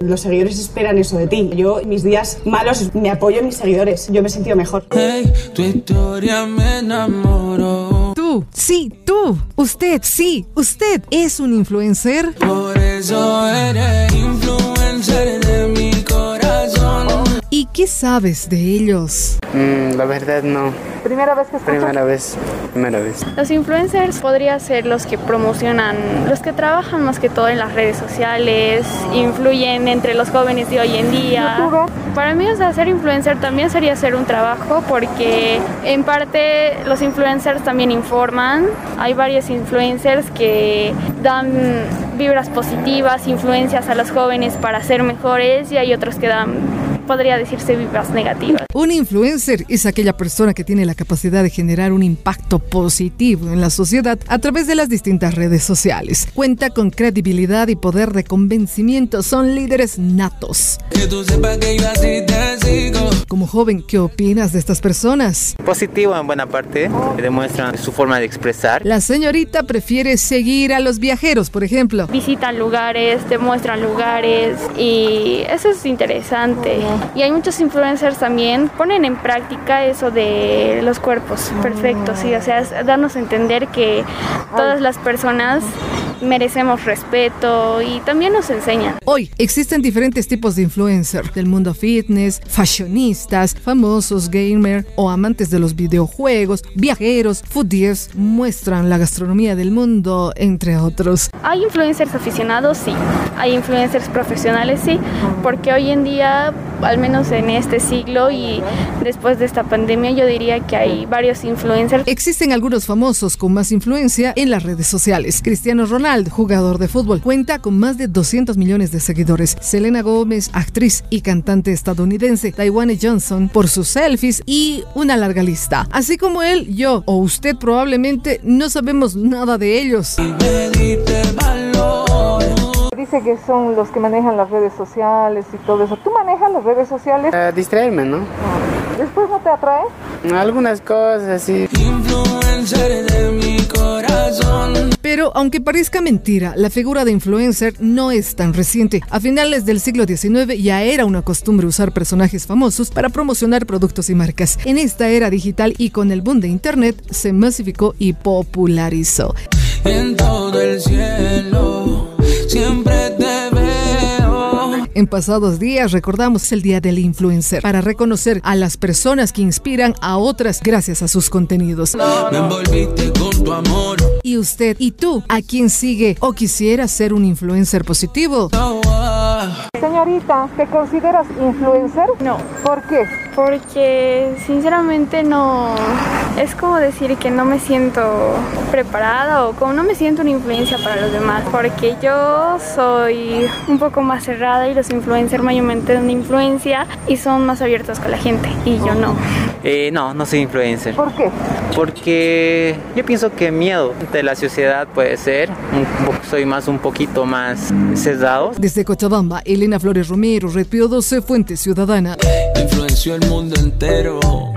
Los seguidores esperan eso de ti. Yo, mis días malos, me apoyo en mis seguidores. Yo me he sentido mejor. tu historia me enamoró. Tú, sí, tú. Usted, sí, usted es un influencer. Por eso eres influencer qué sabes de ellos? Mm, la verdad no. ¿Primera vez que escuchas? Primera vez, primera vez. Los influencers podría ser los que promocionan, los que trabajan más que todo en las redes sociales, influyen entre los jóvenes de hoy en día. Para mí, o sea, ser influencer también sería hacer un trabajo porque en parte los influencers también informan. Hay varios influencers que dan vibras positivas, influencias a los jóvenes para ser mejores y hay otros que dan podría decirse vibras negativas. Un influencer es aquella persona que tiene la capacidad de generar un impacto positivo en la sociedad a través de las distintas redes sociales. Cuenta con credibilidad y poder de convencimiento. Son líderes natos. Que tú sepas que yo así te sigo. Como joven, ¿qué opinas de estas personas? Positivo en buena parte, demuestran su forma de expresar. La señorita prefiere seguir a los viajeros, por ejemplo. Visitan lugares, te muestran lugares y eso es interesante. Y hay muchos influencers también ponen en práctica eso de los cuerpos perfectos, sí, o sea, darnos a entender que todas las personas merecemos respeto y también nos enseñan. Hoy existen diferentes tipos de influencers del mundo fitness, fashionistas, famosos, gamer o amantes de los videojuegos, viajeros, foodies, muestran la gastronomía del mundo, entre otros. Hay influencers aficionados, sí. Hay influencers profesionales, sí. Porque hoy en día, al menos en este siglo y después de esta pandemia, yo diría que hay varios influencers. Existen algunos famosos con más influencia en las redes sociales. Cristiano Ronaldo, jugador de fútbol, cuenta con más de 200 millones de seguidores. Selena Gómez, actriz y cantante estadounidense. Taiwane Johnson, por sus selfies y una larga lista. Así como él, yo o usted probablemente no sabemos nada de ellos. Dice que son los que manejan las redes sociales y todo eso. ¿Tú manejas las redes sociales? Distraerme, ¿no? ¿Después no te atrae? Algunas cosas, sí. Influencer de mi corazón. Pero aunque parezca mentira, la figura de influencer no es tan reciente. A finales del siglo XIX ya era una costumbre usar personajes famosos para promocionar productos y marcas. En esta era digital y con el boom de Internet se masificó y popularizó. En todo el cielo En pasados días recordamos el Día del Influencer para reconocer a las personas que inspiran a otras gracias a sus contenidos. Me envolviste con tu amor. ¿Y usted y tú a quién sigue o quisiera ser un influencer positivo? Señorita, ¿te consideras influencer? No, ¿Por qué? porque sinceramente no es como decir que no me siento preparada o como no me siento una influencia para los demás porque yo soy un poco más cerrada y los influencers mayormente dan influencia y son más abiertos con la gente y yo no Eh, no, no soy influencer. ¿Por qué? Porque yo pienso que miedo de la sociedad puede ser. Soy más un poquito más sesgado. Desde Cochabamba, Elena Flores Romero, Red Pío 12, Fuente Ciudadana. Influenció el mundo entero.